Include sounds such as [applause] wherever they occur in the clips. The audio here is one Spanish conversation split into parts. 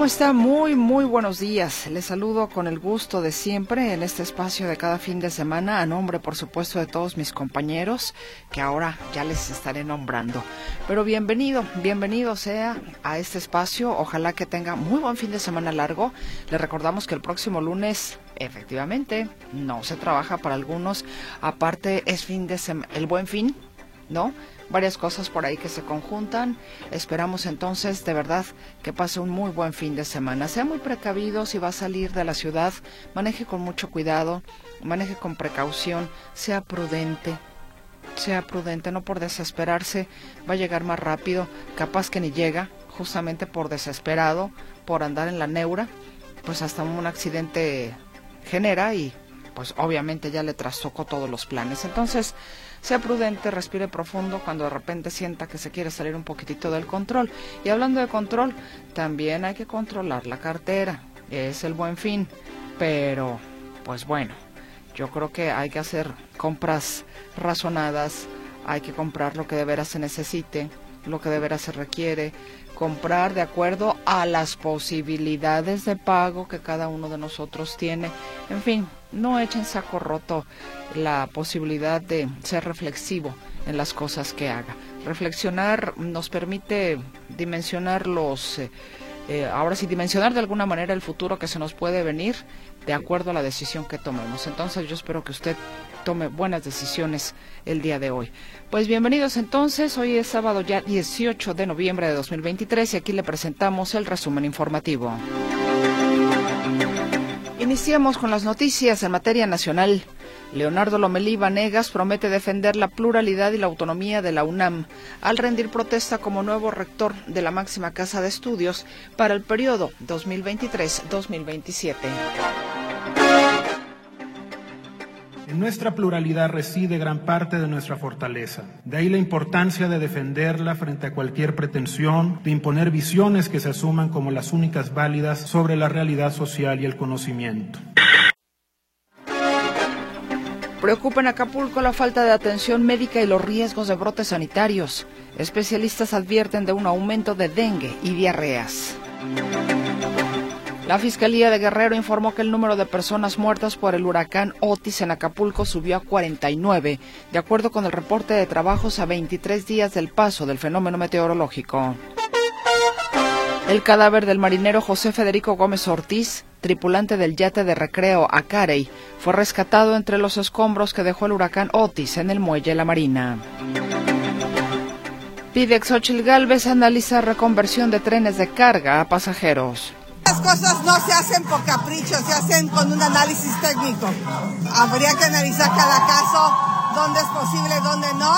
¿Cómo está? Muy, muy buenos días. Les saludo con el gusto de siempre en este espacio de cada fin de semana, a nombre, por supuesto, de todos mis compañeros, que ahora ya les estaré nombrando. Pero bienvenido, bienvenido sea a este espacio. Ojalá que tenga muy buen fin de semana largo. Les recordamos que el próximo lunes, efectivamente, no se trabaja para algunos. Aparte, es fin de semana, el buen fin, ¿no? Varias cosas por ahí que se conjuntan. Esperamos entonces de verdad que pase un muy buen fin de semana. Sea muy precavido si va a salir de la ciudad, maneje con mucho cuidado, maneje con precaución, sea prudente. Sea prudente, no por desesperarse, va a llegar más rápido, capaz que ni llega, justamente por desesperado, por andar en la neura, pues hasta un accidente genera y pues obviamente ya le trastocó todos los planes. Entonces, sea prudente, respire profundo cuando de repente sienta que se quiere salir un poquitito del control. Y hablando de control, también hay que controlar la cartera. Es el buen fin. Pero, pues bueno, yo creo que hay que hacer compras razonadas. Hay que comprar lo que de veras se necesite, lo que de veras se requiere comprar de acuerdo a las posibilidades de pago que cada uno de nosotros tiene. En fin, no echen saco roto la posibilidad de ser reflexivo en las cosas que haga. Reflexionar nos permite dimensionar los, eh, eh, ahora sí, dimensionar de alguna manera el futuro que se nos puede venir de acuerdo a la decisión que tomemos. Entonces yo espero que usted tome buenas decisiones el día de hoy. Pues bienvenidos entonces, hoy es sábado ya 18 de noviembre de 2023 y aquí le presentamos el resumen informativo. Iniciamos con las noticias en materia nacional. Leonardo Lomelí Vanegas promete defender la pluralidad y la autonomía de la UNAM al rendir protesta como nuevo rector de la máxima casa de estudios para el periodo 2023-2027. En nuestra pluralidad reside gran parte de nuestra fortaleza. De ahí la importancia de defenderla frente a cualquier pretensión de imponer visiones que se asuman como las únicas válidas sobre la realidad social y el conocimiento. Preocupa en Acapulco la falta de atención médica y los riesgos de brotes sanitarios. Especialistas advierten de un aumento de dengue y diarreas. La Fiscalía de Guerrero informó que el número de personas muertas por el huracán Otis en Acapulco subió a 49, de acuerdo con el reporte de trabajos a 23 días del paso del fenómeno meteorológico. El cadáver del marinero José Federico Gómez Ortiz, tripulante del yate de recreo Acarey, fue rescatado entre los escombros que dejó el huracán Otis en el muelle La Marina. Pide Xochil Galvez analizar reconversión de trenes de carga a pasajeros. Las cosas no se hacen por capricho, se hacen con un análisis técnico. Habría que analizar cada caso, dónde es posible, dónde no.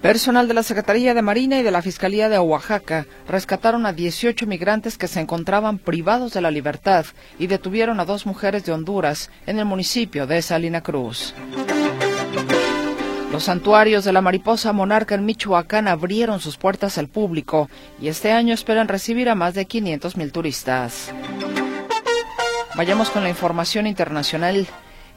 Personal de la Secretaría de Marina y de la Fiscalía de Oaxaca rescataron a 18 migrantes que se encontraban privados de la libertad y detuvieron a dos mujeres de Honduras en el municipio de Salina Cruz. Los santuarios de la mariposa monarca en Michoacán abrieron sus puertas al público y este año esperan recibir a más de 500 mil turistas. Vayamos con la información internacional.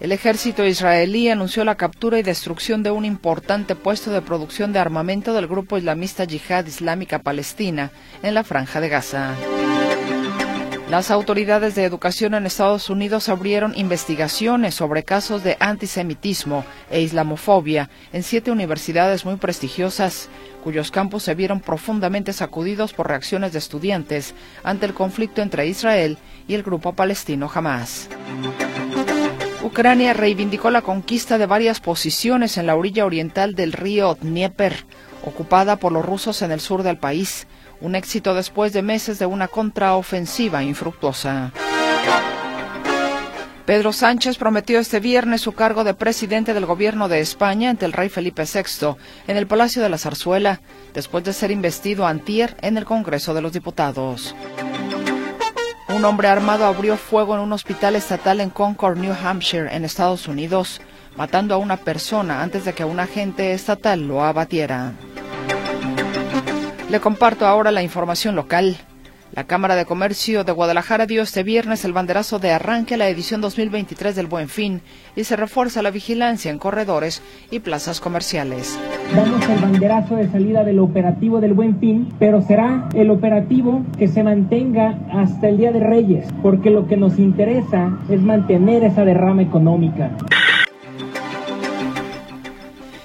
El ejército israelí anunció la captura y destrucción de un importante puesto de producción de armamento del grupo islamista Yihad Islámica Palestina en la franja de Gaza. Las autoridades de educación en Estados Unidos abrieron investigaciones sobre casos de antisemitismo e islamofobia en siete universidades muy prestigiosas, cuyos campus se vieron profundamente sacudidos por reacciones de estudiantes ante el conflicto entre Israel y el grupo palestino Hamas. Ucrania reivindicó la conquista de varias posiciones en la orilla oriental del río Dnieper, ocupada por los rusos en el sur del país un éxito después de meses de una contraofensiva infructuosa. Pedro Sánchez prometió este viernes su cargo de presidente del gobierno de España ante el rey Felipe VI en el Palacio de la Zarzuela, después de ser investido antier en el Congreso de los Diputados. Un hombre armado abrió fuego en un hospital estatal en Concord, New Hampshire, en Estados Unidos. matando a una persona antes de que un agente estatal lo abatiera. Le comparto ahora la información local. La Cámara de Comercio de Guadalajara dio este viernes el banderazo de arranque a la edición 2023 del Buen Fin y se refuerza la vigilancia en corredores y plazas comerciales. Damos el banderazo de salida del operativo del Buen Fin, pero será el operativo que se mantenga hasta el Día de Reyes, porque lo que nos interesa es mantener esa derrama económica.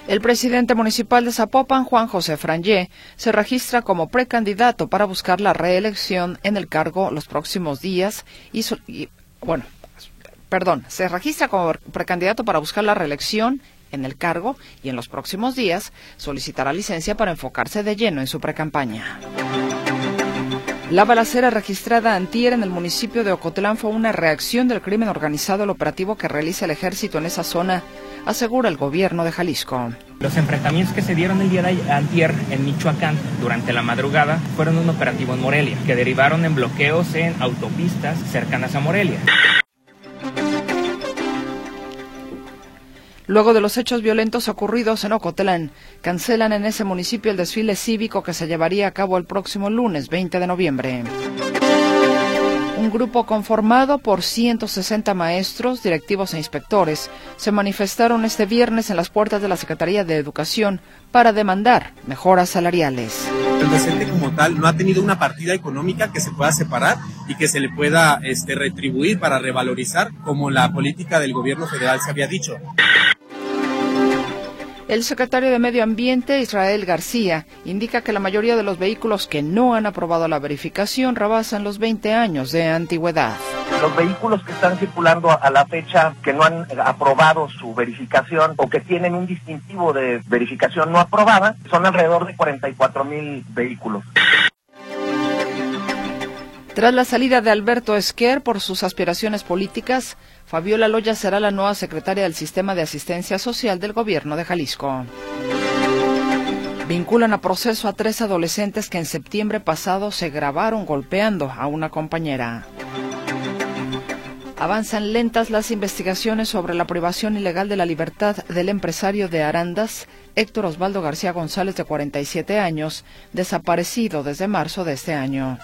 El presidente municipal de Zapopan, Juan José Frangé, se registra como precandidato para buscar la reelección en el cargo los próximos días y, bueno, perdón, se registra como precandidato para buscar la reelección en el cargo y en los próximos días solicitará licencia para enfocarse de lleno en su precampaña. La balacera registrada antier en el municipio de Ocotlán fue una reacción del crimen organizado al operativo que realiza el ejército en esa zona asegura el gobierno de Jalisco. Los enfrentamientos que se dieron el día de ayer en Michoacán durante la madrugada fueron un operativo en Morelia, que derivaron en bloqueos en autopistas cercanas a Morelia. Luego de los hechos violentos ocurridos en Ocotlán, cancelan en ese municipio el desfile cívico que se llevaría a cabo el próximo lunes 20 de noviembre. Un grupo conformado por 160 maestros, directivos e inspectores se manifestaron este viernes en las puertas de la Secretaría de Educación para demandar mejoras salariales. El docente como tal no ha tenido una partida económica que se pueda separar y que se le pueda este, retribuir para revalorizar como la política del gobierno federal se había dicho. El secretario de Medio Ambiente, Israel García, indica que la mayoría de los vehículos que no han aprobado la verificación rebasan los 20 años de antigüedad. Los vehículos que están circulando a la fecha que no han aprobado su verificación o que tienen un distintivo de verificación no aprobada son alrededor de 44 mil vehículos. Tras la salida de Alberto Esquer por sus aspiraciones políticas, Fabiola Loya será la nueva secretaria del Sistema de Asistencia Social del Gobierno de Jalisco. Vinculan a proceso a tres adolescentes que en septiembre pasado se grabaron golpeando a una compañera. Avanzan lentas las investigaciones sobre la privación ilegal de la libertad del empresario de Arandas, Héctor Osvaldo García González, de 47 años, desaparecido desde marzo de este año.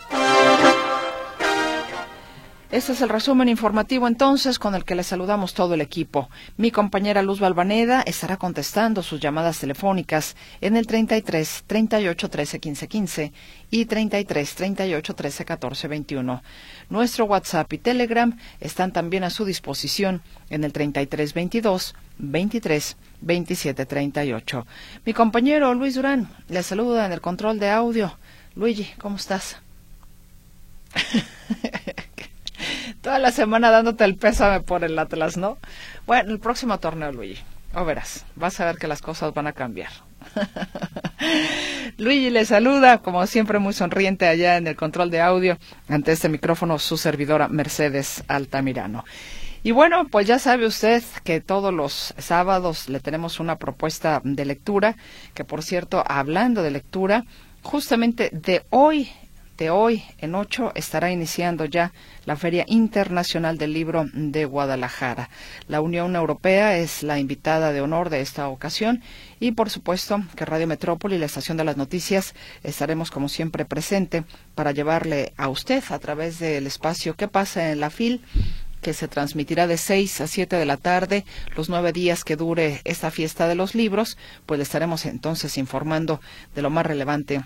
Este es el resumen informativo entonces con el que le saludamos todo el equipo. Mi compañera Luz Balvaneda estará contestando sus llamadas telefónicas en el 33 38 13 15 15 y 33 38 13 14 21. Nuestro WhatsApp y Telegram están también a su disposición en el 33 22 23 27 38. Mi compañero Luis Durán le saluda en el control de audio. Luigi, ¿cómo estás? [laughs] Toda la semana dándote el pésame por el Atlas, ¿no? Bueno, el próximo torneo, Luigi. O verás, vas a ver que las cosas van a cambiar. [laughs] Luigi le saluda, como siempre, muy sonriente allá en el control de audio, ante este micrófono, su servidora Mercedes Altamirano. Y bueno, pues ya sabe usted que todos los sábados le tenemos una propuesta de lectura, que por cierto, hablando de lectura, justamente de hoy de hoy en ocho estará iniciando ya la Feria Internacional del Libro de Guadalajara. La Unión Europea es la invitada de honor de esta ocasión y por supuesto que Radio Metrópoli, la estación de las noticias, estaremos como siempre presente para llevarle a usted a través del espacio que pasa en la FIL que se transmitirá de seis a siete de la tarde, los nueve días que dure esta fiesta de los libros, pues le estaremos entonces informando de lo más relevante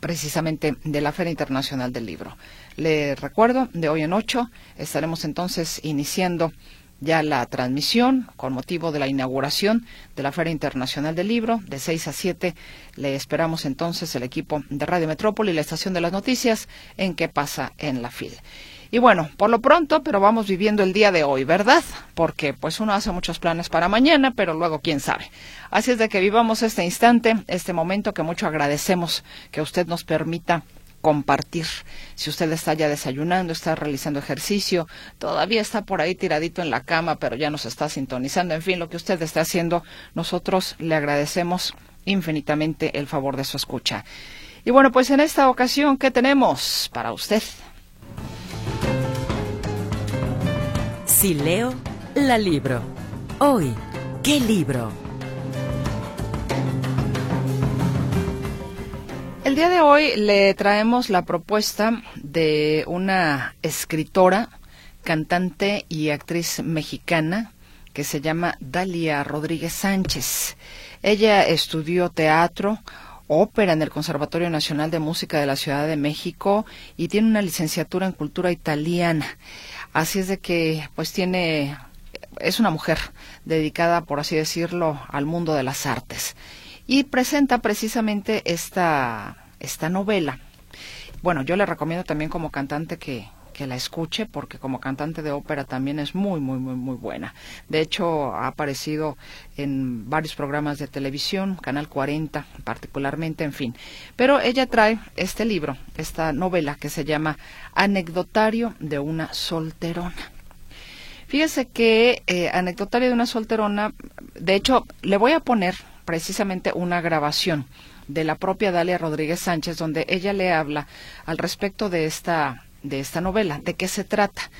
precisamente de la Feria Internacional del Libro. Le recuerdo, de hoy en ocho estaremos entonces iniciando ya la transmisión con motivo de la inauguración de la Feria Internacional del Libro. De seis a siete le esperamos entonces el equipo de Radio Metrópoli y la estación de las noticias en qué pasa en la FIL. Y bueno, por lo pronto, pero vamos viviendo el día de hoy, ¿verdad? Porque pues uno hace muchos planes para mañana, pero luego quién sabe. Así es de que vivamos este instante, este momento que mucho agradecemos que usted nos permita compartir. Si usted está ya desayunando, está realizando ejercicio, todavía está por ahí tiradito en la cama, pero ya nos está sintonizando, en fin, lo que usted esté haciendo, nosotros le agradecemos infinitamente el favor de su escucha. Y bueno, pues en esta ocasión, ¿qué tenemos para usted? Si leo, la libro. Hoy, ¿Qué libro? El día de hoy le traemos la propuesta de una escritora, cantante y actriz mexicana que se llama Dalia Rodríguez Sánchez. Ella estudió teatro, ópera en el Conservatorio Nacional de Música de la Ciudad de México y tiene una licenciatura en cultura italiana. Así es de que pues tiene es una mujer dedicada, por así decirlo, al mundo de las artes y presenta precisamente esta, esta novela. Bueno, yo le recomiendo también como cantante que, que la escuche porque como cantante de ópera también es muy, muy, muy, muy buena. De hecho, ha aparecido en varios programas de televisión, Canal 40 particularmente, en fin. Pero ella trae este libro, esta novela que se llama Anecdotario de una solterona. Fíjese que eh, Anecdotario de una solterona, de hecho, le voy a poner precisamente una grabación de la propia Dalia Rodríguez Sánchez, donde ella le habla al respecto de esta, de esta novela, de qué se trata.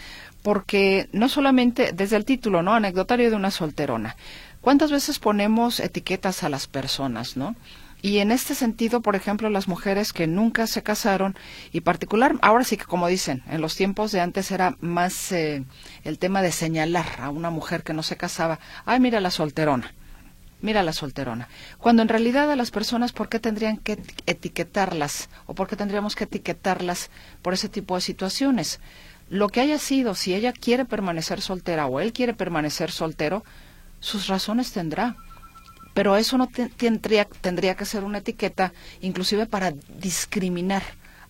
Porque no solamente desde el título, ¿no? Anecdotario de una solterona. ¿Cuántas veces ponemos etiquetas a las personas, ¿no? Y en este sentido, por ejemplo, las mujeres que nunca se casaron, y particular, ahora sí que como dicen, en los tiempos de antes era más eh, el tema de señalar a una mujer que no se casaba, ay, mira la solterona mira la solterona. Cuando en realidad a las personas, ¿por qué tendrían que etiquetarlas o por qué tendríamos que etiquetarlas por ese tipo de situaciones? Lo que haya sido, si ella quiere permanecer soltera o él quiere permanecer soltero, sus razones tendrá. Pero eso no tendría, tendría que ser una etiqueta, inclusive para discriminar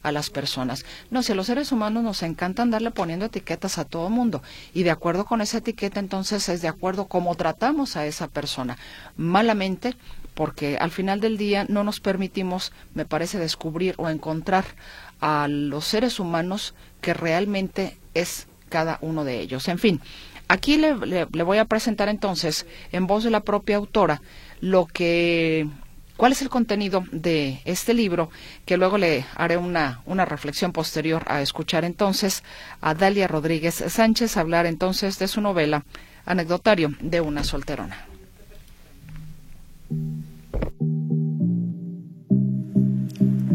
a las personas. No, si a los seres humanos nos encanta andarle poniendo etiquetas a todo mundo y de acuerdo con esa etiqueta entonces es de acuerdo cómo tratamos a esa persona. Malamente porque al final del día no nos permitimos, me parece, descubrir o encontrar a los seres humanos que realmente es cada uno de ellos. En fin, aquí le, le voy a presentar entonces, en voz de la propia autora, lo que cuál es el contenido de este libro, que luego le haré una, una reflexión posterior a escuchar entonces a Dalia Rodríguez Sánchez hablar entonces de su novela Anecdotario de una solterona.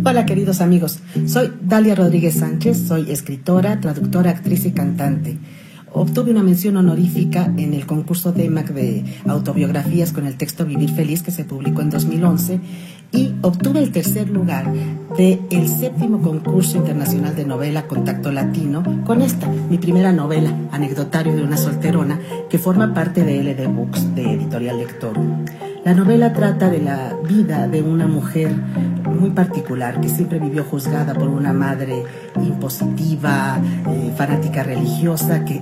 Hola queridos amigos, soy Dalia Rodríguez Sánchez, soy escritora, traductora, actriz y cantante. Obtuve una mención honorífica en el concurso de EMAC de autobiografías con el texto Vivir Feliz que se publicó en 2011 y obtuve el tercer lugar del el séptimo concurso internacional de novela Contacto Latino con esta, mi primera novela, Anecdotario de una solterona, que forma parte de LD Books de Editorial Lector. La novela trata de la vida de una mujer muy particular que siempre vivió juzgada por una madre impositiva, eh, fanática religiosa, que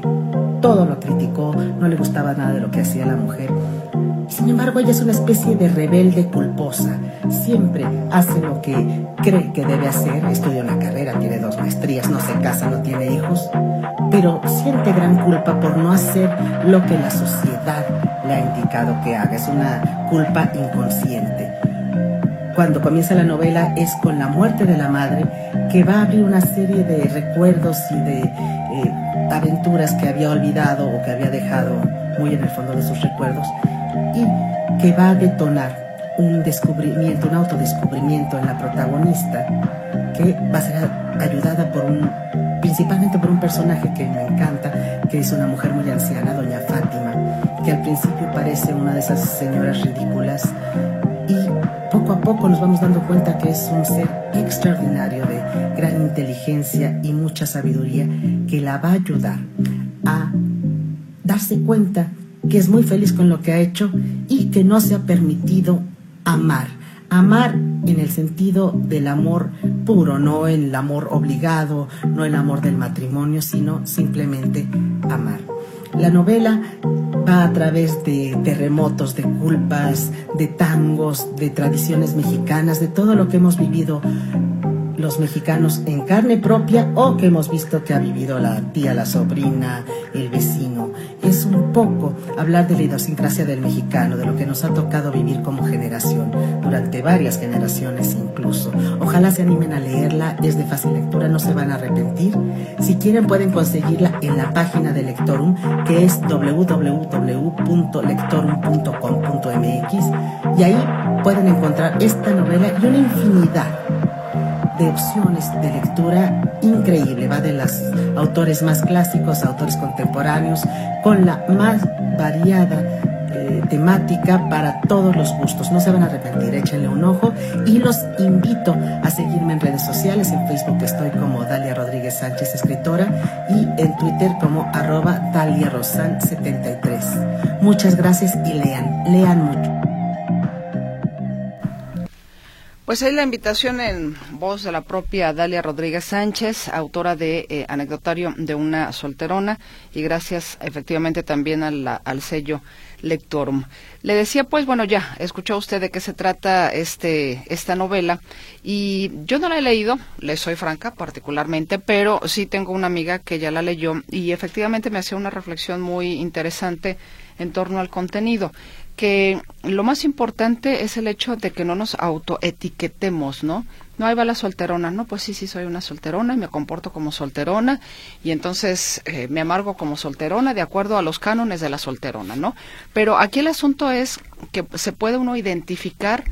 todo lo criticó, no le gustaba nada de lo que hacía la mujer. Sin embargo, ella es una especie de rebelde culposa. Siempre hace lo que cree que debe hacer. Estudia una carrera, tiene dos maestrías, no se casa, no tiene hijos. Pero siente gran culpa por no hacer lo que la sociedad le ha indicado que haga. Es una culpa inconsciente. Cuando comienza la novela es con la muerte de la madre que va a abrir una serie de recuerdos y de eh, aventuras que había olvidado o que había dejado muy en el fondo de sus recuerdos y que va a detonar un descubrimiento, un autodescubrimiento en la protagonista que va a ser ayudada por un, principalmente por un personaje que me encanta, que es una mujer muy anciana, doña Fátima, que al principio parece una de esas señoras ridículas poco a poco nos vamos dando cuenta que es un ser extraordinario de gran inteligencia y mucha sabiduría que la va a ayudar a darse cuenta que es muy feliz con lo que ha hecho y que no se ha permitido amar. Amar en el sentido del amor puro, no el amor obligado, no el amor del matrimonio, sino simplemente amar. La novela va a través de terremotos, de culpas, de tangos, de tradiciones mexicanas, de todo lo que hemos vivido los mexicanos en carne propia o que hemos visto que ha vivido la tía, la sobrina, el vecino. Es un poco hablar de la idiosincrasia del mexicano, de lo que nos ha tocado vivir como generación, durante varias generaciones incluso. Ojalá se animen a leerla, es de fácil lectura, no se van a arrepentir. Si quieren pueden conseguirla en la página de Lectorum, que es www.lectorum.com.mx y ahí pueden encontrar esta novela y una infinidad de opciones de lectura increíble. Va de los autores más clásicos a autores contemporáneos, con la más variada eh, temática para todos los gustos. No se van a arrepentir, échenle un ojo y los invito a seguirme en redes sociales. En Facebook estoy como Dalia Rodríguez Sánchez, escritora, y en Twitter como arroba Dalia Rosan 73. Muchas gracias y lean, lean mucho. Pues ahí la invitación en voz de la propia Dalia Rodríguez Sánchez, autora de eh, Anecdotario de una solterona, y gracias efectivamente también al sello Lectorum. Le decía, pues bueno, ya escuchó usted de qué se trata este esta novela y yo no la he leído, le soy franca particularmente, pero sí tengo una amiga que ya la leyó y efectivamente me hacía una reflexión muy interesante en torno al contenido que lo más importante es el hecho de que no nos autoetiquetemos, ¿no? No, ahí va la solterona. No, pues sí, sí, soy una solterona y me comporto como solterona y entonces eh, me amargo como solterona de acuerdo a los cánones de la solterona, ¿no? Pero aquí el asunto es que se puede uno identificar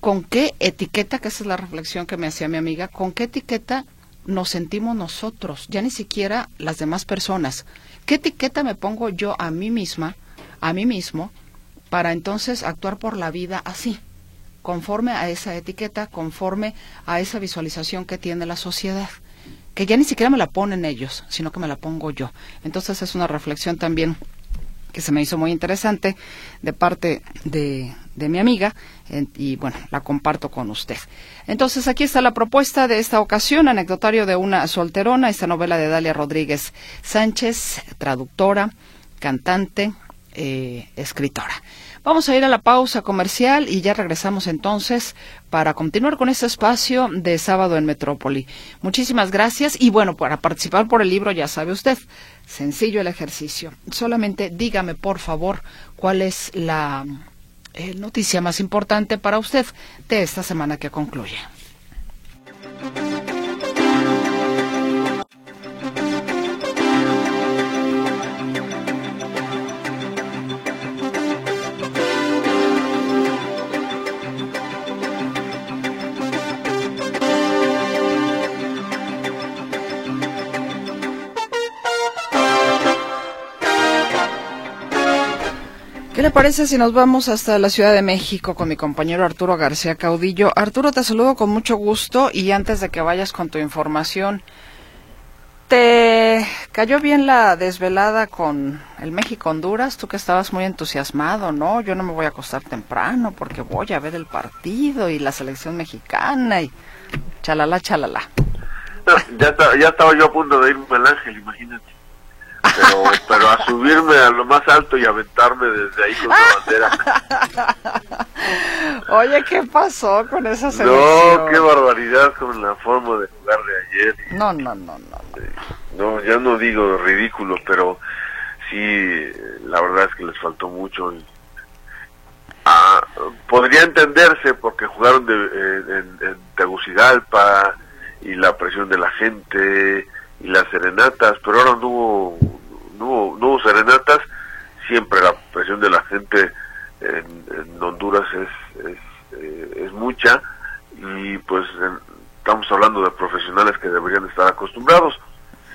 con qué etiqueta, que esa es la reflexión que me hacía mi amiga, con qué etiqueta nos sentimos nosotros, ya ni siquiera las demás personas. ¿Qué etiqueta me pongo yo a mí misma, a mí mismo? Para entonces actuar por la vida así, conforme a esa etiqueta, conforme a esa visualización que tiene la sociedad, que ya ni siquiera me la ponen ellos, sino que me la pongo yo. Entonces es una reflexión también que se me hizo muy interesante de parte de, de mi amiga y bueno, la comparto con usted. Entonces aquí está la propuesta de esta ocasión, anecdotario de una solterona, esta novela de Dalia Rodríguez Sánchez, traductora, cantante, eh, escritora. Vamos a ir a la pausa comercial y ya regresamos entonces para continuar con este espacio de sábado en Metrópoli. Muchísimas gracias y bueno, para participar por el libro ya sabe usted, sencillo el ejercicio. Solamente dígame por favor cuál es la eh, noticia más importante para usted de esta semana que concluye. ¿Qué le parece si nos vamos hasta la Ciudad de México con mi compañero Arturo García Caudillo? Arturo, te saludo con mucho gusto y antes de que vayas con tu información, ¿te cayó bien la desvelada con el México-Honduras? Tú que estabas muy entusiasmado, ¿no? Yo no me voy a acostar temprano porque voy a ver el partido y la selección mexicana y chalala, chalala. [laughs] ya, ya estaba yo a punto de irme al Ángel, imagínate pero, pero a subirme a lo más alto y aventarme desde ahí con la bandera. [laughs] Oye, ¿qué pasó con esa selección? No, qué barbaridad con la forma de jugar de ayer. No, no, no, no. No, ya no digo ridículo, pero sí, la verdad es que les faltó mucho. Ah, podría entenderse porque jugaron de, en, en Tegucigalpa y la presión de la gente y las serenatas, pero ahora no hubo, no hubo, serenatas, siempre la presión de la gente en, Honduras es, es, eh, es, mucha y pues estamos hablando de profesionales que deberían estar acostumbrados.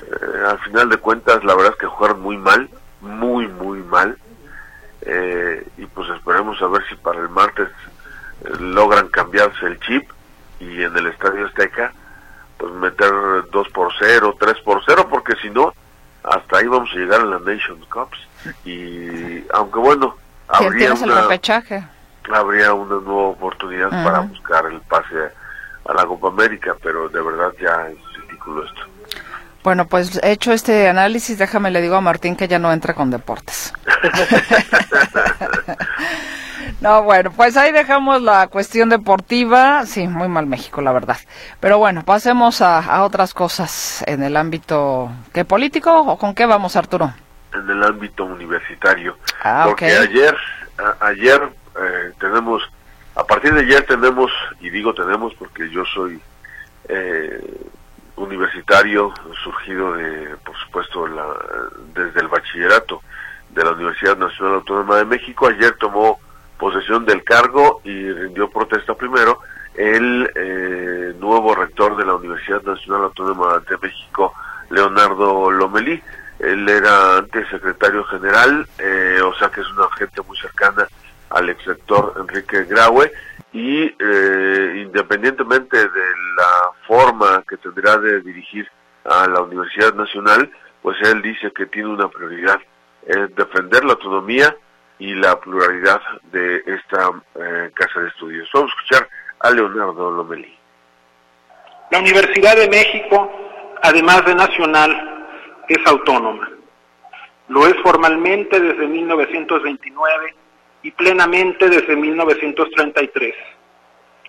Eh, al final de cuentas, la verdad es que jugaron muy mal, muy, muy mal. Eh, y pues esperemos a ver si para el martes logran cambiarse el chip y en el Estadio Azteca pues meter 2 por 0, 3 por 0, porque si no, hasta ahí vamos a llegar en la Nations Cups. Y aunque bueno, habría una, habría una nueva oportunidad para buscar el pase a la Copa América, pero de verdad ya es ridículo esto. Bueno, pues hecho este análisis, déjame le digo a Martín que ya no entra con deportes. [laughs] [laughs] No, bueno, pues ahí dejamos la cuestión deportiva. Sí, muy mal México, la verdad. Pero bueno, pasemos a, otras cosas en el ámbito, ¿qué político o con qué vamos, Arturo? En el ámbito universitario. Ah, Porque ayer, ayer eh, tenemos A partir de ayer tenemos, y digo tenemos porque yo soy eh, universitario surgido de, por supuesto, la, desde el bachillerato de la Universidad Nacional Autónoma de México. Ayer tomó posesión del cargo y rindió protesta primero el eh, nuevo rector de la Universidad Nacional Autónoma de México, Leonardo Lomelí. Él era antes secretario general, eh, o sea que es una gente muy cercana al ex rector Enrique Graue y eh, independientemente de la forma que tendrá de dirigir a la Universidad Nacional, pues él dice que tiene una prioridad, es defender la autonomía y la pluralidad de esta eh, casa de estudios. Vamos a escuchar a Leonardo Lomelí. La Universidad de México, además de nacional, es autónoma. Lo es formalmente desde 1929 y plenamente desde 1933.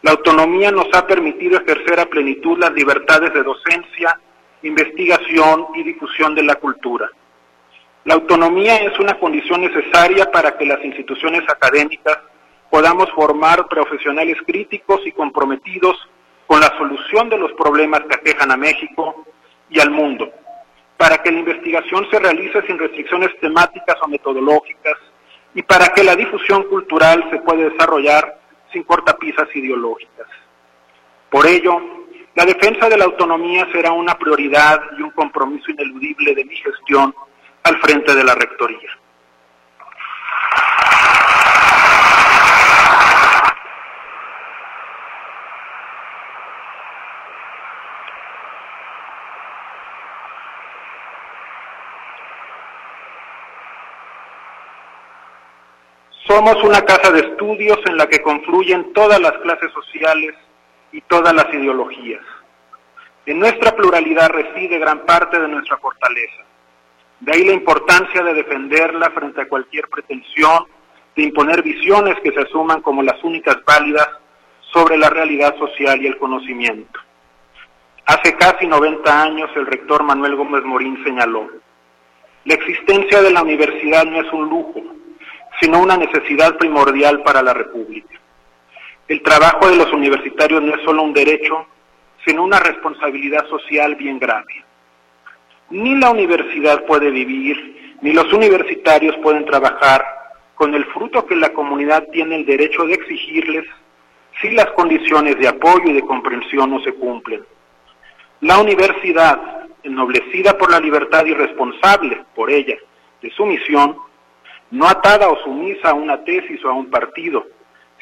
La autonomía nos ha permitido ejercer a plenitud las libertades de docencia, investigación y difusión de la cultura. La autonomía es una condición necesaria para que las instituciones académicas podamos formar profesionales críticos y comprometidos con la solución de los problemas que aquejan a México y al mundo, para que la investigación se realice sin restricciones temáticas o metodológicas, y para que la difusión cultural se pueda desarrollar sin cortapisas ideológicas. Por ello, la defensa de la autonomía será una prioridad y un compromiso ineludible de mi gestión al frente de la Rectoría. Somos una casa de estudios en la que confluyen todas las clases sociales y todas las ideologías. En nuestra pluralidad reside gran parte de nuestra fortaleza. De ahí la importancia de defenderla frente a cualquier pretensión de imponer visiones que se asuman como las únicas válidas sobre la realidad social y el conocimiento. Hace casi 90 años el rector Manuel Gómez Morín señaló, la existencia de la universidad no es un lujo, sino una necesidad primordial para la República. El trabajo de los universitarios no es solo un derecho, sino una responsabilidad social bien grave. Ni la universidad puede vivir, ni los universitarios pueden trabajar con el fruto que la comunidad tiene el derecho de exigirles si las condiciones de apoyo y de comprensión no se cumplen. La universidad, ennoblecida por la libertad y responsable por ella de su misión, no atada o sumisa a una tesis o a un partido,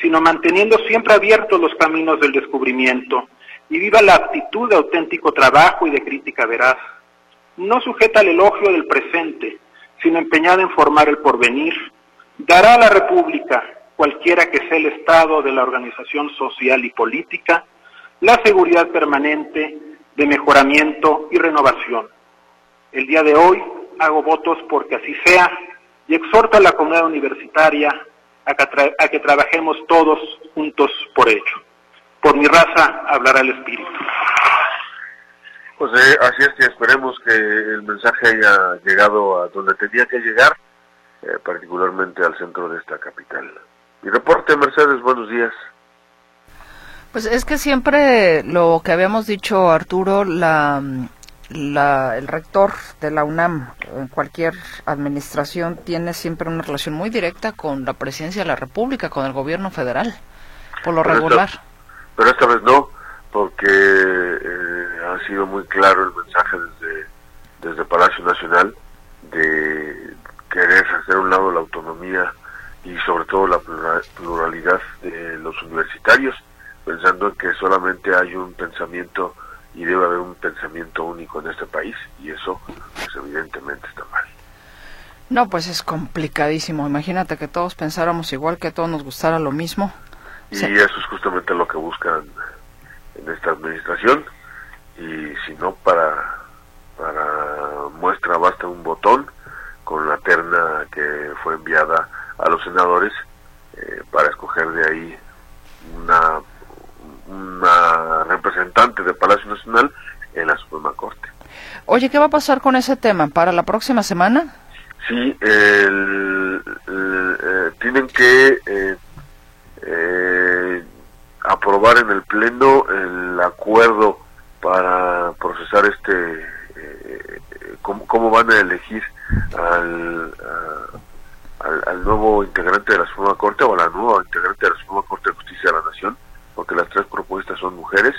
sino manteniendo siempre abiertos los caminos del descubrimiento y viva la actitud de auténtico trabajo y de crítica veraz. No sujeta al elogio del presente, sino empeñada en formar el porvenir, dará a la República, cualquiera que sea el estado de la organización social y política, la seguridad permanente de mejoramiento y renovación. El día de hoy hago votos porque así sea y exhorta a la comunidad universitaria a que, a que trabajemos todos juntos por ello. Por mi raza hablará el Espíritu. Pues eh, así es que esperemos que el mensaje haya llegado a donde tenía que llegar, eh, particularmente al centro de esta capital. Mi reporte, Mercedes, buenos días. Pues es que siempre lo que habíamos dicho, Arturo, la, la, el rector de la UNAM en cualquier administración tiene siempre una relación muy directa con la presidencia de la República, con el gobierno federal, por lo regular. pero esta vez no, porque eh, ha sido muy claro el mensaje desde, desde Palacio Nacional de querer hacer un lado la autonomía y sobre todo la pluralidad de los universitarios, pensando en que solamente hay un pensamiento y debe haber un pensamiento único en este país y eso pues evidentemente está mal. No, pues es complicadísimo. Imagínate que todos pensáramos igual, que a todos nos gustara lo mismo. Y eso es justamente lo que buscan en esta administración y si no para para muestra basta un botón con la terna que fue enviada a los senadores eh, para escoger de ahí una una representante de Palacio Nacional en la Suprema Corte. Oye, ¿qué va a pasar con ese tema para la próxima semana? Sí, el, eh, tienen que eh, eh, aprobar en el pleno el acuerdo para procesar este eh, cómo, cómo, van a elegir al, al, al, nuevo integrante de la Suprema Corte o a la nueva integrante de la Suprema Corte de Justicia de la Nación, porque las tres propuestas son mujeres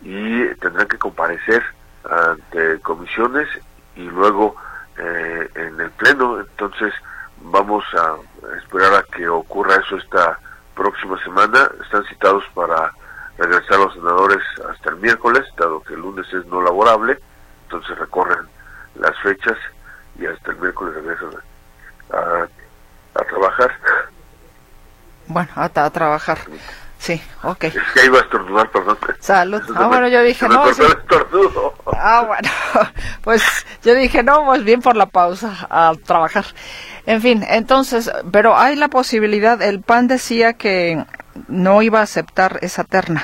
y tendrán que comparecer ante comisiones y luego eh, en el pleno. Entonces vamos a esperar a que ocurra eso esta próxima semana. Están citados para regresar los senadores hasta el miércoles, dado que el lunes es no laborable. Entonces recorren las fechas y hasta el miércoles regresan a, a trabajar. Bueno, a, a trabajar. Sí, ok. Es que iba a estornudar, perdón. Salud. [laughs] Ah, bueno, yo dije, no. Sí. Ah, bueno, [laughs] pues yo dije, no, pues bien por la pausa, a trabajar. En fin, entonces, pero hay la posibilidad, el PAN decía que no iba a aceptar esa terna.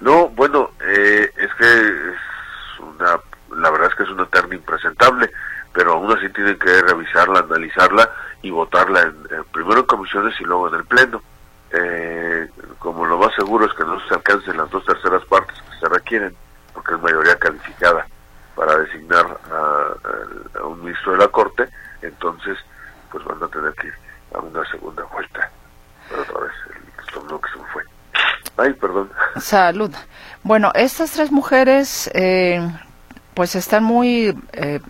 No, bueno, eh, es que es una, la verdad es que es una terna impresentable, pero aún así tienen que revisarla, analizarla y votarla en, primero en comisiones y luego en el pleno. Eh, como lo más seguro es que no se alcancen las dos terceras partes que se requieren, porque es mayoría calificada para designar a, a, un ministro de la Corte, entonces pues van a tener que ir a una segunda vuelta. Pero otra vez, el estómago que se me fue. Ay, perdón. Salud. Bueno, estas tres mujeres eh, pues están muy... Eh,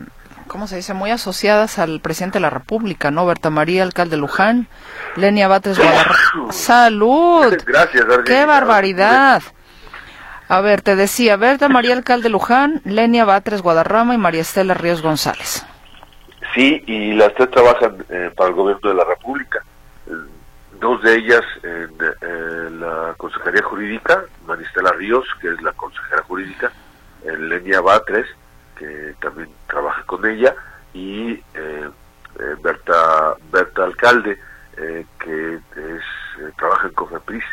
¿cómo se dice? Muy asociadas al presidente de la República, ¿no? Berta María, alcalde Luján, Lenia Batres Guadarrama. ¡Salud! [laughs] Gracias, ¡Qué barbaridad! A ver, te decía, Berta María, alcalde Luján, Lenia Batres Guadarrama y María Estela Ríos González. Sí, y las tres trabajan eh, para el gobierno de la República. Eh, dos de ellas en eh, la Consejería Jurídica, María Estela Ríos, que es la consejera jurídica, en Lenia Batres, que también trabaja con ella, y eh, eh, Berta, Berta Alcalde, eh, que es trabaja en Cofepris.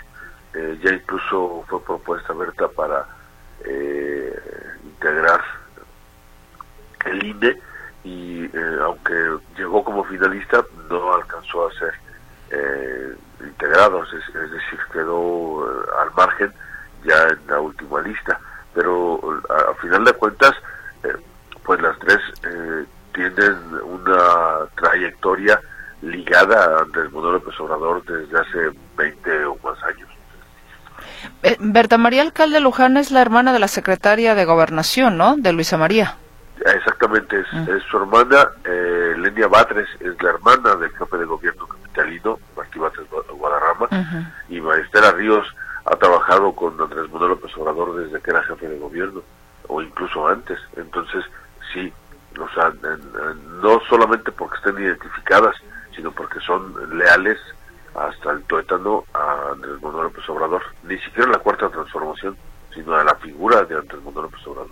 Ya incluso fue propuesta Berta para integrar el INE y aunque llegó como finalista, no alcanzó a ser integrado, es, decir, quedó al margen ya en la última lista. Pero a, final de cuentas, pues las tres eh, tienen una trayectoria ligada a Andrés Manuel López Obrador desde hace 20 o más años. Eh, Berta María Alcalde Luján es la hermana de la secretaria de Gobernación, ¿no? De Luisa María. Exactamente, es, mm. es su hermana. Eh, Lenia Batres es la hermana del jefe de gobierno capitalino, Martí Batres Guadarrama, uh -huh. y Maestela Ríos ha trabajado con Andrés Manuel López Obrador desde que era jefe de gobierno, o incluso antes. Entonces, sí, o sea, no solamente porque estén identificadas, sino porque son leales hasta el tuétano a Andrés Manuel López Obrador, ni siquiera la cuarta transformación, sino a la figura de Andrés Manuel López Obrador.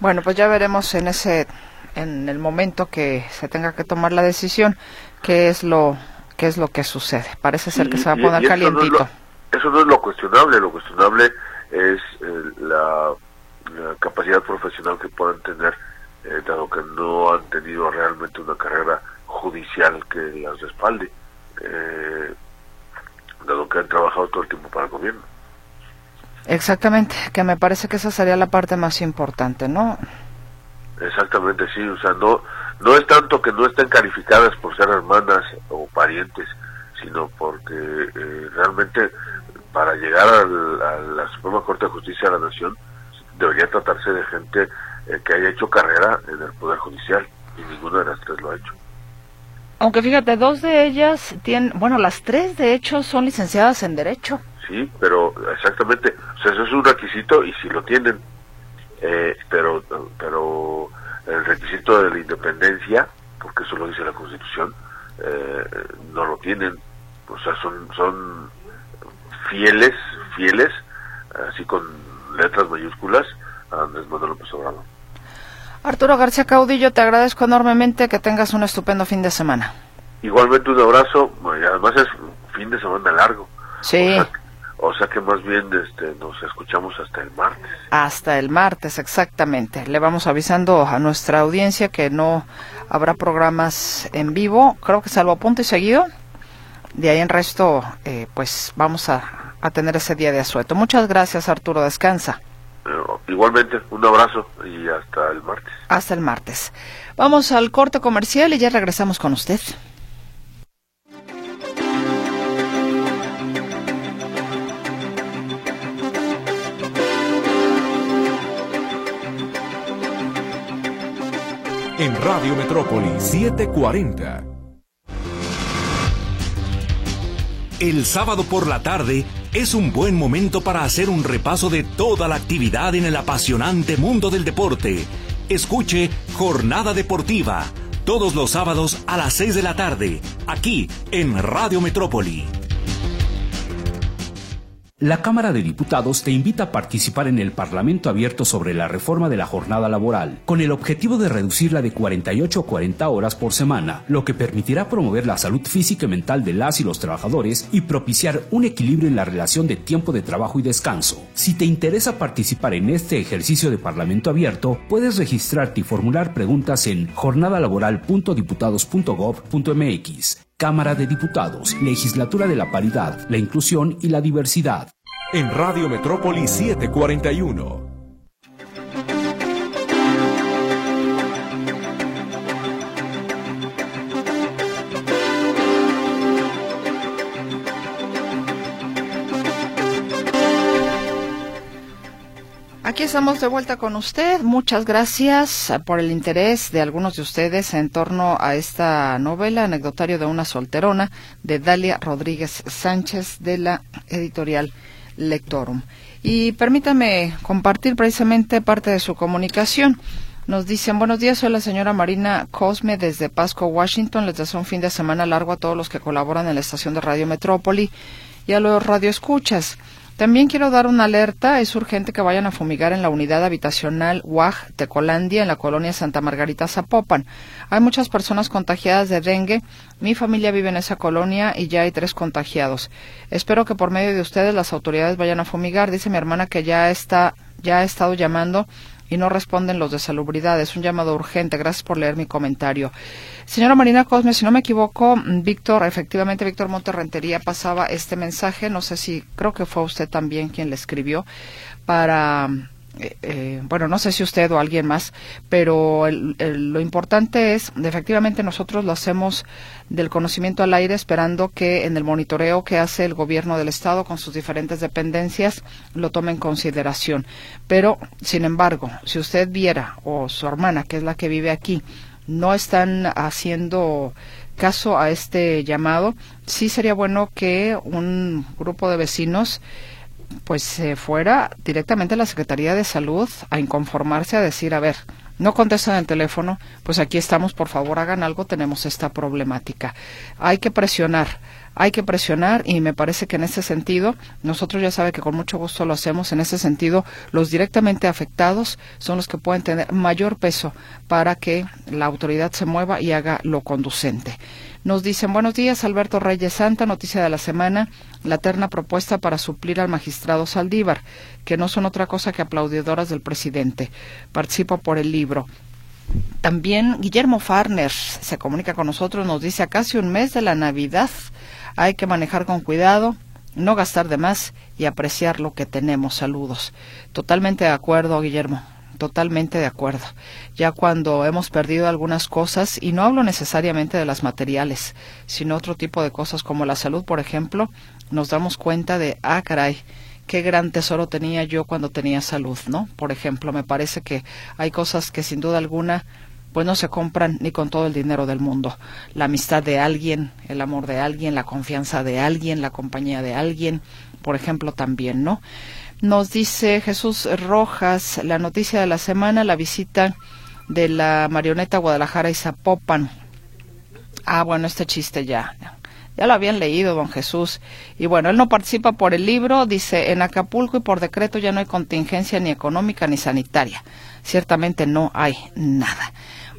Bueno, pues ya veremos en ese en el momento que se tenga que tomar la decisión qué es lo qué es lo que sucede. Parece ser que y, se va a poner calientito. Eso no, lo, eso no es lo cuestionable, lo cuestionable es eh, la, la, capacidad profesional que puedan tener eh, dado que no han tenido realmente una carrera judicial que las respalde, eh, dado que han trabajado todo el tiempo para el gobierno. Exactamente, que me parece que esa sería la parte más importante, ¿no? Exactamente, sí, o sea, no, no es tanto que no estén calificadas por ser hermanas o parientes, sino porque eh, realmente para llegar al, a la Suprema Corte de Justicia de la Nación debería tratarse de gente eh, que haya hecho carrera en el Poder Judicial y ninguna de las tres lo ha hecho. Aunque fíjate, dos de ellas tienen, bueno, las tres de hecho son licenciadas en Derecho. Sí, pero exactamente, o sea, eso es un requisito y si lo tienen, eh, pero, pero el requisito de la independencia, porque eso lo dice la Constitución, eh, no lo tienen, o sea, son, son fieles, fieles, así con letras mayúsculas, a Andrés Manuel López Obrador. Arturo García Caudillo, te agradezco enormemente que tengas un estupendo fin de semana. Igualmente un abrazo, y además es fin de semana largo. Sí. O sea, o sea que más bien este, nos escuchamos hasta el martes. Hasta el martes, exactamente. Le vamos avisando a nuestra audiencia que no habrá programas en vivo, creo que salvo punto y seguido. De ahí en resto, eh, pues vamos a, a tener ese día de asueto. Muchas gracias, Arturo. Descansa. Igualmente, un abrazo y hasta el martes. Hasta el martes. Vamos al corte comercial y ya regresamos con usted. En Radio Metrópoli 740. El sábado por la tarde es un buen momento para hacer un repaso de toda la actividad en el apasionante mundo del deporte. Escuche Jornada Deportiva todos los sábados a las 6 de la tarde, aquí en Radio Metrópoli. La Cámara de Diputados te invita a participar en el Parlamento abierto sobre la reforma de la jornada laboral, con el objetivo de reducirla de 48 a 40 horas por semana, lo que permitirá promover la salud física y mental de las y los trabajadores y propiciar un equilibrio en la relación de tiempo de trabajo y descanso. Si te interesa participar en este ejercicio de Parlamento abierto, puedes registrarte y formular preguntas en jornadalaboral.diputados.gov.mx. Cámara de Diputados, Legislatura de la Paridad, la Inclusión y la Diversidad. En Radio Metrópoli 741. Aquí estamos de vuelta con usted. Muchas gracias por el interés de algunos de ustedes en torno a esta novela, Anecdotario de una solterona, de Dalia Rodríguez Sánchez, de la editorial Lectorum. Y permítame compartir precisamente parte de su comunicación. Nos dicen, buenos días, soy la señora Marina Cosme desde Pasco, Washington. Les deseo un fin de semana largo a todos los que colaboran en la estación de Radio Metrópoli y a los radioescuchas. También quiero dar una alerta. Es urgente que vayan a fumigar en la unidad habitacional WAG Tecolandia en la colonia Santa Margarita Zapopan. Hay muchas personas contagiadas de dengue. Mi familia vive en esa colonia y ya hay tres contagiados. Espero que por medio de ustedes las autoridades vayan a fumigar. Dice mi hermana que ya está, ya ha estado llamando y no responden los de salubridad. Es un llamado urgente. Gracias por leer mi comentario. Señora Marina Cosme, si no me equivoco, Víctor, efectivamente, Víctor Monterrentería pasaba este mensaje. No sé si, creo que fue usted también quien le escribió para eh, eh, bueno, no sé si usted o alguien más, pero lo importante es, efectivamente, nosotros lo hacemos del conocimiento al aire, esperando que en el monitoreo que hace el gobierno del Estado con sus diferentes dependencias lo tome en consideración. Pero, sin embargo, si usted viera, o su hermana, que es la que vive aquí, no están haciendo caso a este llamado, sí sería bueno que un grupo de vecinos pues se fuera directamente a la Secretaría de Salud a inconformarse, a decir, a ver, no contestan el teléfono, pues aquí estamos, por favor hagan algo, tenemos esta problemática. Hay que presionar, hay que presionar y me parece que en ese sentido, nosotros ya sabe que con mucho gusto lo hacemos, en ese sentido, los directamente afectados son los que pueden tener mayor peso para que la autoridad se mueva y haga lo conducente. Nos dicen buenos días, Alberto Reyes Santa, noticia de la semana, la terna propuesta para suplir al magistrado Saldívar, que no son otra cosa que aplaudidoras del presidente. Participo por el libro. También Guillermo Farner se comunica con nosotros, nos dice a casi un mes de la Navidad hay que manejar con cuidado, no gastar de más y apreciar lo que tenemos. Saludos. Totalmente de acuerdo, Guillermo. Totalmente de acuerdo. Ya cuando hemos perdido algunas cosas, y no hablo necesariamente de las materiales, sino otro tipo de cosas como la salud, por ejemplo, nos damos cuenta de, ah, caray, qué gran tesoro tenía yo cuando tenía salud, ¿no? Por ejemplo, me parece que hay cosas que sin duda alguna pues no se compran ni con todo el dinero del mundo. La amistad de alguien, el amor de alguien, la confianza de alguien, la compañía de alguien, por ejemplo, también, ¿no? Nos dice Jesús Rojas, la noticia de la semana, la visita de la marioneta Guadalajara y Zapopan. Ah, bueno, este chiste ya, ya lo habían leído, don Jesús. Y bueno, él no participa por el libro, dice, en Acapulco y por decreto ya no hay contingencia ni económica ni sanitaria. Ciertamente no hay nada.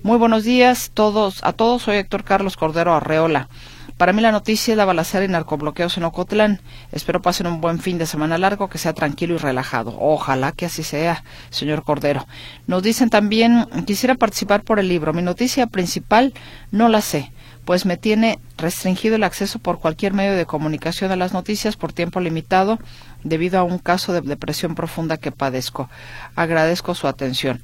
Muy buenos días todos, a todos. Soy Héctor Carlos Cordero Arreola. Para mí la noticia es la balacera y narcobloqueos en Ocotlán. Espero pasen un buen fin de semana largo, que sea tranquilo y relajado. Ojalá que así sea, señor Cordero. Nos dicen también, quisiera participar por el libro. Mi noticia principal no la sé. pues me tiene restringido el acceso por cualquier medio de comunicación a las noticias por tiempo limitado debido a un caso de depresión profunda que padezco. Agradezco su atención.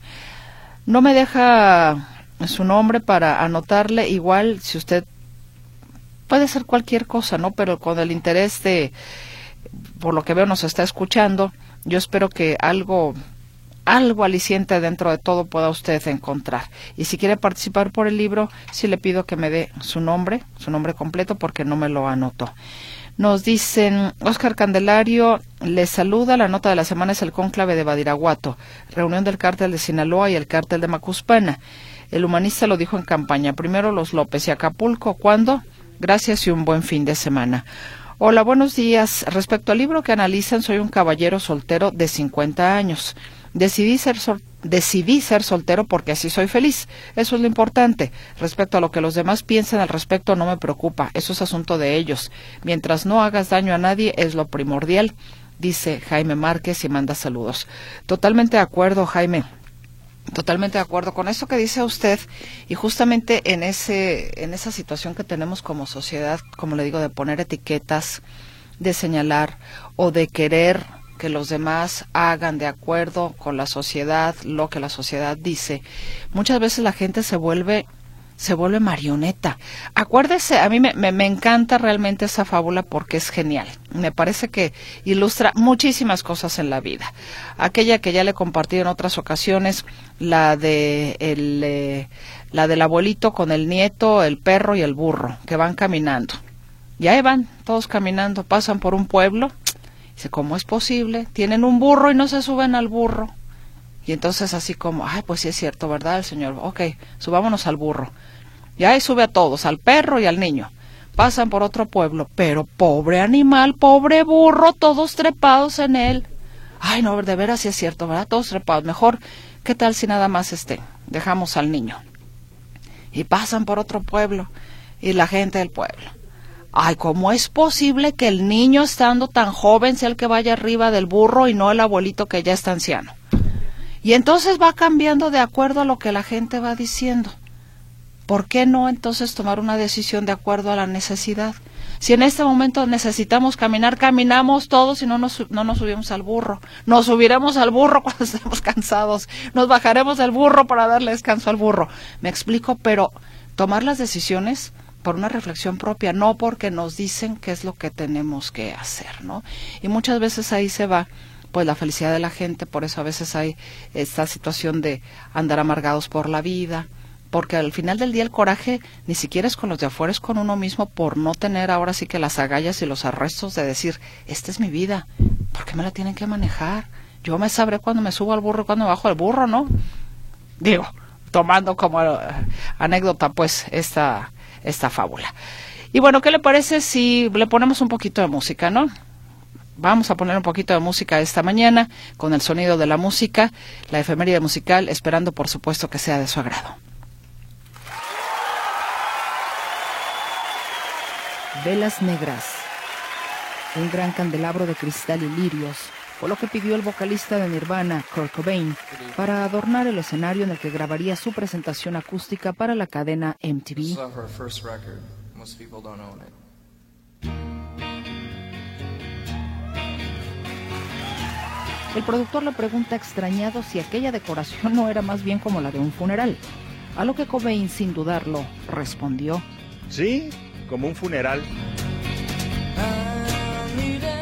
No me deja su nombre para anotarle, igual si usted puede ser cualquier cosa, ¿no? Pero con el interés de, por lo que veo, nos está escuchando, yo espero que algo algo aliciente dentro de todo pueda usted encontrar. Y si quiere participar por el libro, sí le pido que me dé su nombre, su nombre completo, porque no me lo anotó. Nos dicen, Oscar Candelario les saluda, la nota de la semana es el cónclave de Badiraguato, reunión del cártel de Sinaloa y el cártel de Macuspana. El humanista lo dijo en campaña, primero los López y Acapulco, ¿cuándo? Gracias y un buen fin de semana. Hola, buenos días. Respecto al libro que analizan, soy un caballero soltero de 50 años. Decidí ser, decidí ser soltero porque así soy feliz. Eso es lo importante. Respecto a lo que los demás piensen al respecto no me preocupa. Eso es asunto de ellos. Mientras no hagas daño a nadie es lo primordial, dice Jaime Márquez y manda saludos. Totalmente de acuerdo, Jaime. Totalmente de acuerdo con eso que dice usted y justamente en ese en esa situación que tenemos como sociedad, como le digo, de poner etiquetas, de señalar o de querer que los demás hagan de acuerdo con la sociedad lo que la sociedad dice, muchas veces la gente se vuelve se vuelve marioneta. Acuérdese, a mí me, me, encanta realmente esa fábula porque es genial. Me parece que ilustra muchísimas cosas en la vida. Aquella que ya le compartí en otras ocasiones, la de el, eh, la del abuelito con el nieto, el perro y el burro, que van caminando. Y ahí van, todos caminando, pasan por un pueblo Dice, ¿cómo es posible? Tienen un burro y no se suben al burro. Y entonces así como, ay, pues sí es cierto, ¿verdad? El señor, ok, subámonos al burro. Y ahí sube a todos, al perro y al niño. Pasan por otro pueblo, pero pobre animal, pobre burro, todos trepados en él. Ay, no, de veras sí es cierto, ¿verdad? Todos trepados. Mejor, ¿qué tal si nada más estén? Dejamos al niño. Y pasan por otro pueblo y la gente del pueblo ay, ¿cómo es posible que el niño estando tan joven sea el que vaya arriba del burro y no el abuelito que ya está anciano? Y entonces va cambiando de acuerdo a lo que la gente va diciendo. ¿Por qué no entonces tomar una decisión de acuerdo a la necesidad? Si en este momento necesitamos caminar, caminamos todos y no nos, no nos subimos al burro. Nos subiremos al burro [laughs] cuando estemos cansados. Nos bajaremos del burro para darle descanso al burro. Me explico, pero tomar las decisiones por una reflexión propia, no porque nos dicen qué es lo que tenemos que hacer, ¿no? Y muchas veces ahí se va pues la felicidad de la gente, por eso a veces hay esta situación de andar amargados por la vida, porque al final del día el coraje ni siquiera es con los de afuera, es con uno mismo por no tener ahora sí que las agallas y los arrestos de decir, esta es mi vida, ¿por qué me la tienen que manejar? Yo me sabré cuando me subo al burro cuando bajo al burro, ¿no? Digo, tomando como eh, anécdota pues esta esta fábula. Y bueno, ¿qué le parece si le ponemos un poquito de música, no? Vamos a poner un poquito de música esta mañana con el sonido de la música, la efeméride musical, esperando por supuesto que sea de su agrado. Velas negras. Un gran candelabro de cristal y lirios fue lo que pidió el vocalista de Nirvana, Kurt Cobain, para adornar el escenario en el que grabaría su presentación acústica para la cadena MTV. El productor le pregunta extrañado si aquella decoración no era más bien como la de un funeral, a lo que Cobain, sin dudarlo, respondió: Sí, como un funeral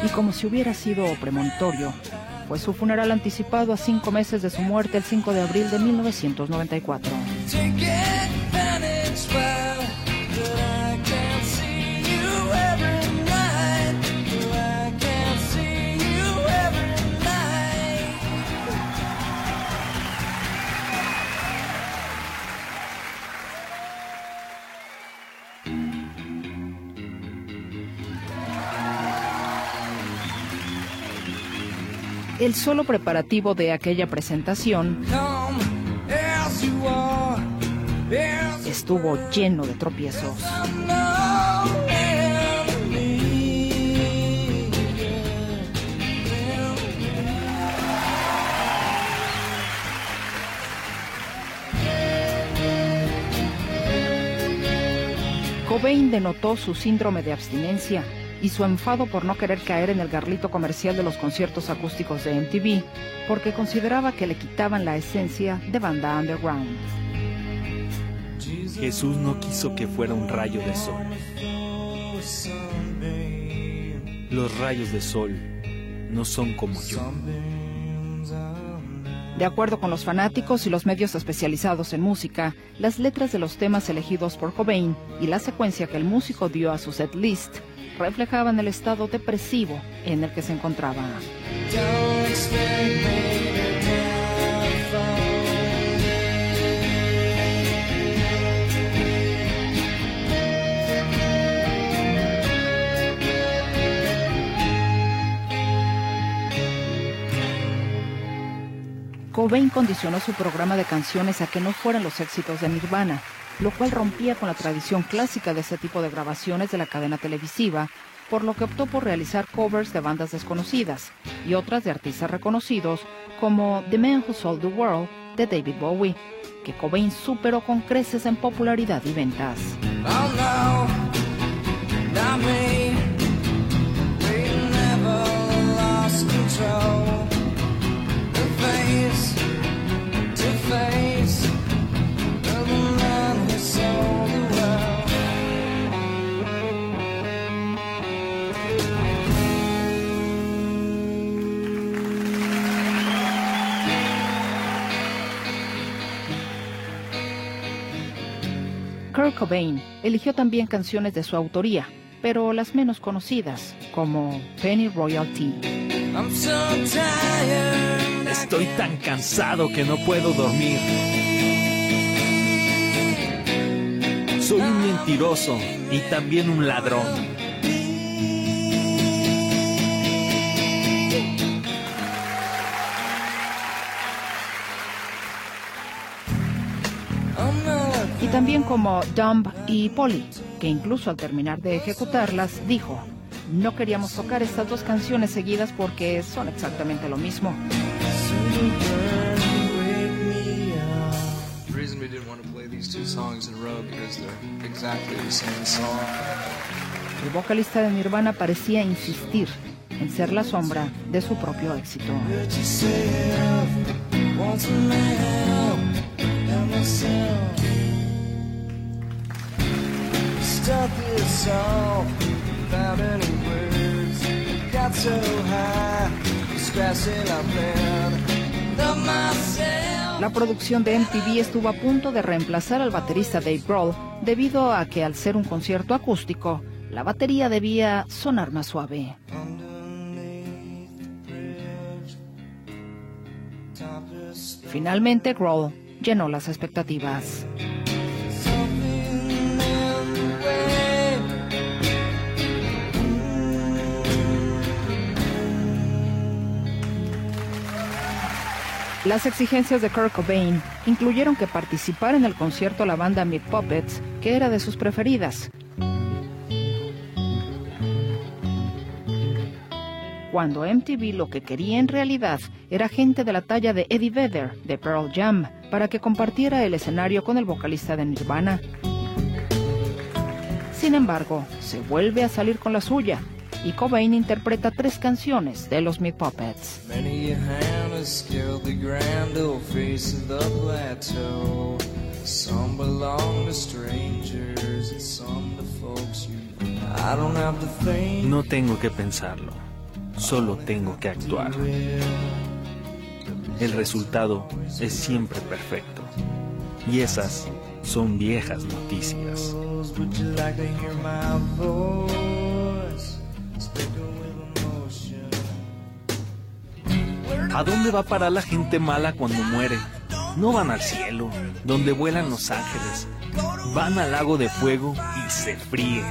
y como si hubiera sido premonitorio, fue su funeral anticipado a cinco meses de su muerte el 5 de abril de 1994. El solo preparativo de aquella presentación estuvo lleno de tropiezos. Cobain denotó su síndrome de abstinencia y su enfado por no querer caer en el garlito comercial de los conciertos acústicos de MTV, porque consideraba que le quitaban la esencia de banda underground. Jesús no quiso que fuera un rayo de sol. Los rayos de sol no son como yo. De acuerdo con los fanáticos y los medios especializados en música, las letras de los temas elegidos por Cobain y la secuencia que el músico dio a su set list reflejaban el estado depresivo en el que se encontraba. Cobain condicionó su programa de canciones a que no fueran los éxitos de Nirvana, lo cual rompía con la tradición clásica de ese tipo de grabaciones de la cadena televisiva, por lo que optó por realizar covers de bandas desconocidas y otras de artistas reconocidos como The Man Who Sold the World de David Bowie, que Cobain superó con creces en popularidad y ventas. Kurt Cobain eligió también canciones de su autoría, pero las menos conocidas, como Penny Royalty. Estoy tan cansado que no puedo dormir. Soy un mentiroso y también un ladrón. También como Dumb y Polly, que incluso al terminar de ejecutarlas dijo, no queríamos tocar estas dos canciones seguidas porque son exactamente lo mismo. El vocalista de Nirvana parecía insistir en ser la sombra de su propio éxito. La producción de MTV estuvo a punto de reemplazar al baterista Dave Grohl debido a que al ser un concierto acústico, la batería debía sonar más suave. Finalmente, Grohl llenó las expectativas. Las exigencias de Kurt Cobain incluyeron que participara en el concierto la banda Meat Puppets, que era de sus preferidas. Cuando MTV lo que quería en realidad era gente de la talla de Eddie Vedder de Pearl Jam para que compartiera el escenario con el vocalista de Nirvana. Sin embargo, se vuelve a salir con la suya y Cobain interpreta tres canciones de los Meat Puppets. No tengo que pensarlo, solo tengo que actuar. El resultado es siempre perfecto. Y esas son viejas noticias. ¿A dónde va a parar la gente mala cuando muere? No van al cielo, donde vuelan los ángeles. Van al lago de fuego y se fríen.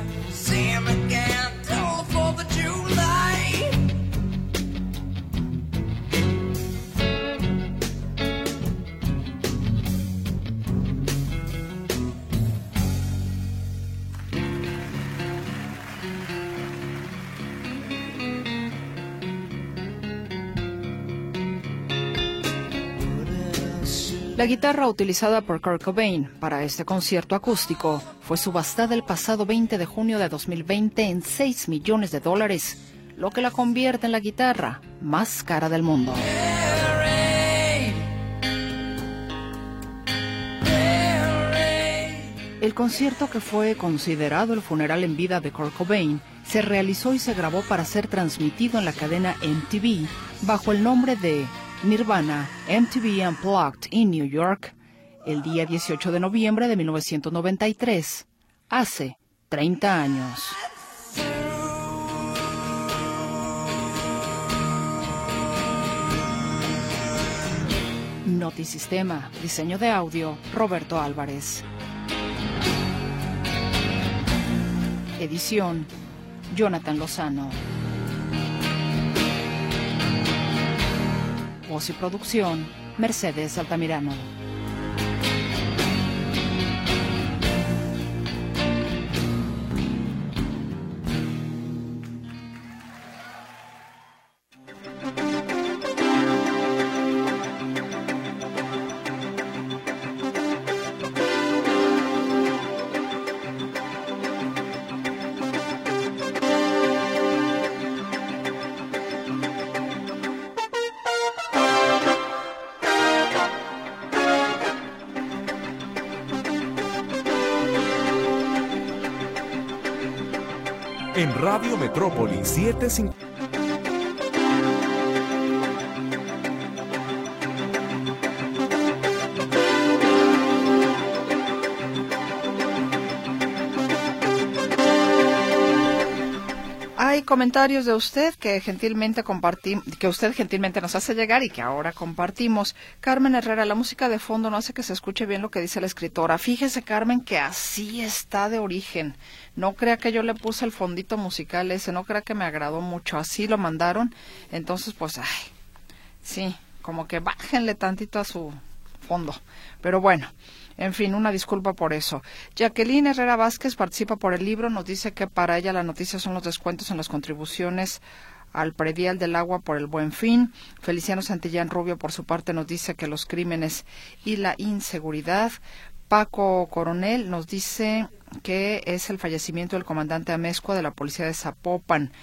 La guitarra utilizada por Kurt Cobain para este concierto acústico fue subastada el pasado 20 de junio de 2020 en 6 millones de dólares, lo que la convierte en la guitarra más cara del mundo. El concierto que fue considerado el funeral en vida de Kurt Cobain se realizó y se grabó para ser transmitido en la cadena MTV bajo el nombre de Nirvana MTV Unplugged in New York el día 18 de noviembre de 1993, hace 30 años. Notisistema, diseño de audio, Roberto Álvarez. Edición, Jonathan Lozano. Voz y producción, Mercedes Altamirano. Radio Metrópoli 750. Comentarios de usted que gentilmente compartimos, que usted gentilmente nos hace llegar y que ahora compartimos. Carmen Herrera, la música de fondo no hace que se escuche bien lo que dice la escritora. Fíjese, Carmen, que así está de origen. No crea que yo le puse el fondito musical ese, no crea que me agradó mucho. Así lo mandaron. Entonces, pues, ay, sí, como que bájenle tantito a su fondo. Pero bueno, en fin, una disculpa por eso. Jacqueline Herrera Vázquez participa por el libro, nos dice que para ella la noticia son los descuentos en las contribuciones al predial del agua por el buen fin. Feliciano Santillán Rubio, por su parte, nos dice que los crímenes y la inseguridad. Paco Coronel nos dice que es el fallecimiento del comandante Amezcua de la policía de Zapopan.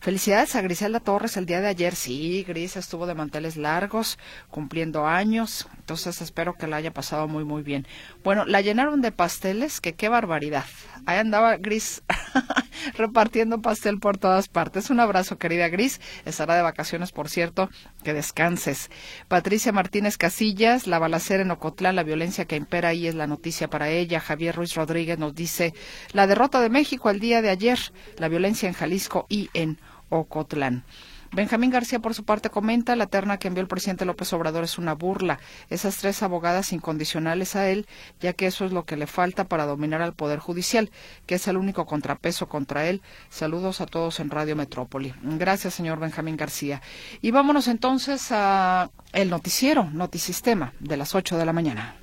Felicidades a Griselda Torres el día de ayer. Sí, Gris estuvo de manteles largos, cumpliendo años. Entonces espero que la haya pasado muy, muy bien. Bueno, la llenaron de pasteles, que qué barbaridad. Ahí andaba Gris [laughs] repartiendo pastel por todas partes. Un abrazo, querida Gris. Estará de vacaciones, por cierto. Que descanses. Patricia Martínez Casillas, la balacera en Ocotlán, la violencia que impera ahí es la noticia para ella. Javier Ruiz Rodríguez nos dice la derrota de México el día de ayer, la violencia en Jalisco y en Ocotlán. Benjamín García, por su parte, comenta, la terna que envió el presidente López Obrador es una burla. Esas tres abogadas incondicionales a él, ya que eso es lo que le falta para dominar al Poder Judicial, que es el único contrapeso contra él. Saludos a todos en Radio Metrópoli. Gracias, señor Benjamín García. Y vámonos entonces a el noticiero, Notisistema, de las 8 de la mañana.